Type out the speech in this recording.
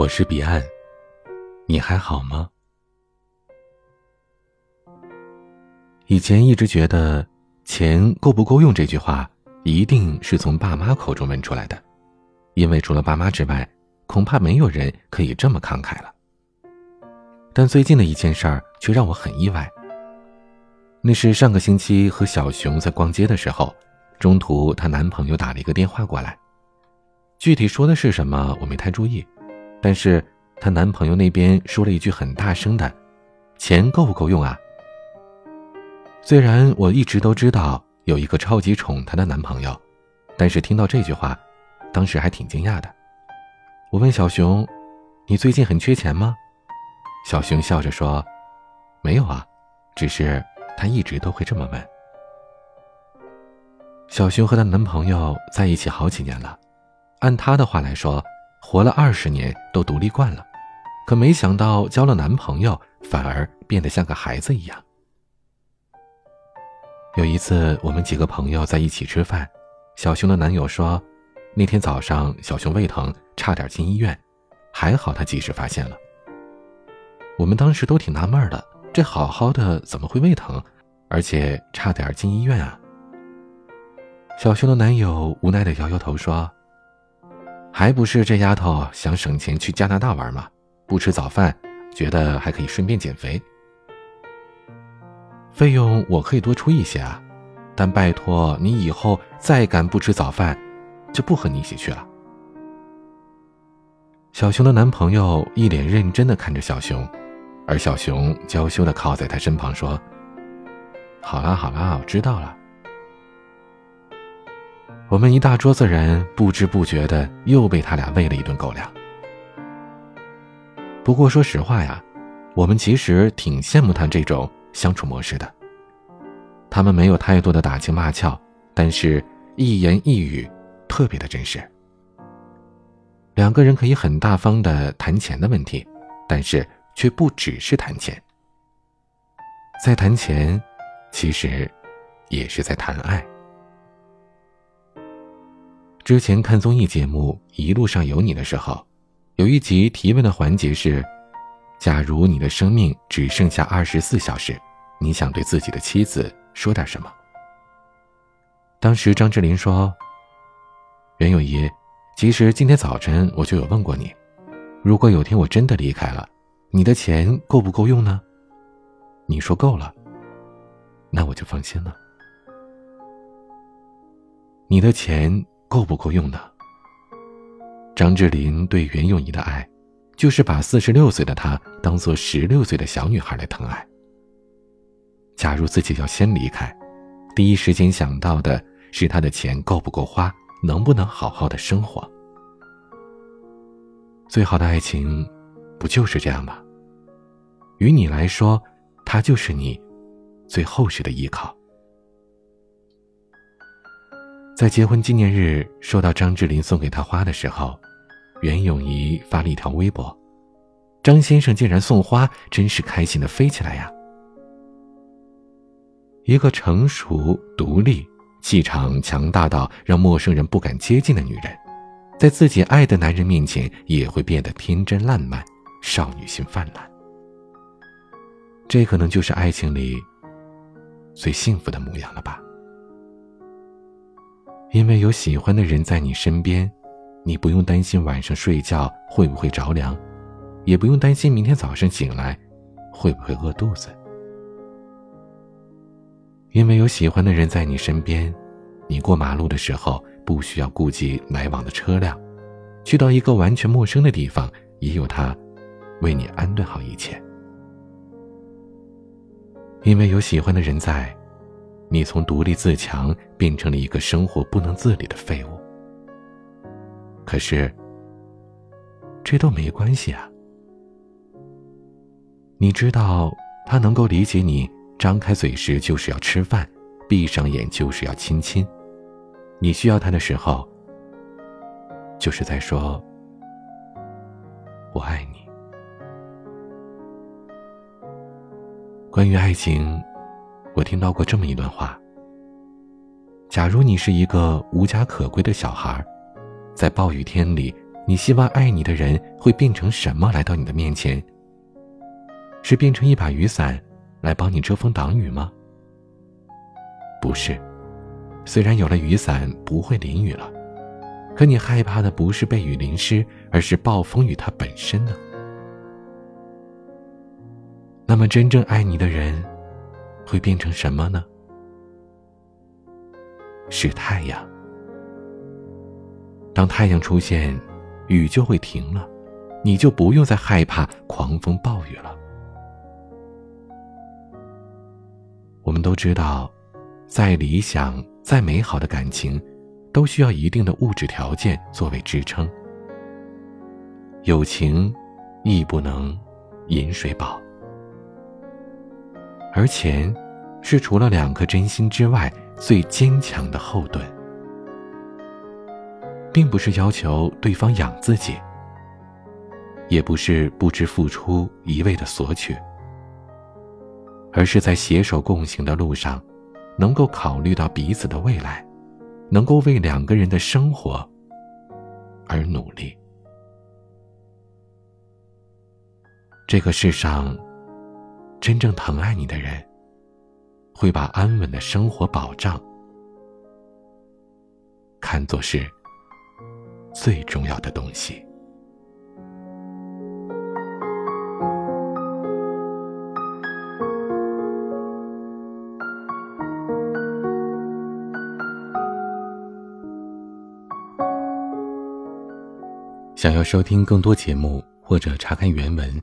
我是彼岸，你还好吗？以前一直觉得“钱够不够用”这句话一定是从爸妈口中问出来的，因为除了爸妈之外，恐怕没有人可以这么慷慨了。但最近的一件事儿却让我很意外。那是上个星期和小熊在逛街的时候，中途她男朋友打了一个电话过来，具体说的是什么我没太注意。但是她男朋友那边说了一句很大声的：“钱够不够用啊？”虽然我一直都知道有一个超级宠她的男朋友，但是听到这句话，当时还挺惊讶的。我问小熊：“你最近很缺钱吗？”小熊笑着说：“没有啊，只是他一直都会这么问。”小熊和她男朋友在一起好几年了，按她的话来说。活了二十年都独立惯了，可没想到交了男朋友反而变得像个孩子一样。有一次我们几个朋友在一起吃饭，小熊的男友说，那天早上小熊胃疼，差点进医院，还好他及时发现了。我们当时都挺纳闷的，这好好的怎么会胃疼，而且差点进医院啊？小熊的男友无奈的摇摇头说。还不是这丫头想省钱去加拿大玩吗？不吃早饭，觉得还可以顺便减肥。费用我可以多出一些啊，但拜托你以后再敢不吃早饭，就不和你一起去了。小熊的男朋友一脸认真的看着小熊，而小熊娇羞的靠在他身旁说：“好啦好啦，我知道了。”我们一大桌子人不知不觉的又被他俩喂了一顿狗粮。不过说实话呀，我们其实挺羡慕他这种相处模式的。他们没有太多的打情骂俏，但是一言一语特别的真实。两个人可以很大方的谈钱的问题，但是却不只是谈钱。在谈钱，其实也是在谈爱。之前看综艺节目《一路上有你》的时候，有一集提问的环节是：假如你的生命只剩下二十四小时，你想对自己的妻子说点什么？当时张智霖说：“袁咏仪，其实今天早晨我就有问过你，如果有天我真的离开了，你的钱够不够用呢？你说够了，那我就放心了。你的钱。”够不够用呢？张智霖对袁咏仪的爱，就是把四十六岁的她当做十六岁的小女孩来疼爱。假如自己要先离开，第一时间想到的是她的钱够不够花，能不能好好的生活。最好的爱情，不就是这样吗？于你来说，他就是你最厚实的依靠。在结婚纪念日收到张智霖送给她花的时候，袁咏仪发了一条微博：“张先生竟然送花，真是开心的飞起来呀！”一个成熟、独立、气场强大到让陌生人不敢接近的女人，在自己爱的男人面前也会变得天真烂漫、少女心泛滥。这可能就是爱情里最幸福的模样了吧。因为有喜欢的人在你身边，你不用担心晚上睡觉会不会着凉，也不用担心明天早上醒来会不会饿肚子。因为有喜欢的人在你身边，你过马路的时候不需要顾及来往的车辆，去到一个完全陌生的地方，也有他为你安顿好一切。因为有喜欢的人在。你从独立自强变成了一个生活不能自理的废物。可是，这都没关系啊。你知道，他能够理解你张开嘴时就是要吃饭，闭上眼就是要亲亲。你需要他的时候，就是在说“我爱你”。关于爱情。我听到过这么一段话：假如你是一个无家可归的小孩，在暴雨天里你希望爱你的人会变成什么来到你的面前？是变成一把雨伞，来帮你遮风挡雨吗？不是，虽然有了雨伞不会淋雨了，可你害怕的不是被雨淋湿，而是暴风雨它本身呢。那么，真正爱你的人，会变成什么呢？是太阳。当太阳出现，雨就会停了，你就不用再害怕狂风暴雨了。我们都知道，再理想、再美好的感情，都需要一定的物质条件作为支撑。友情亦不能饮水饱。而钱，是除了两颗真心之外最坚强的后盾，并不是要求对方养自己，也不是不知付出一味的索取，而是在携手共行的路上，能够考虑到彼此的未来，能够为两个人的生活而努力。这个世上。真正疼爱你的人，会把安稳的生活保障看作是最重要的东西。想要收听更多节目或者查看原文。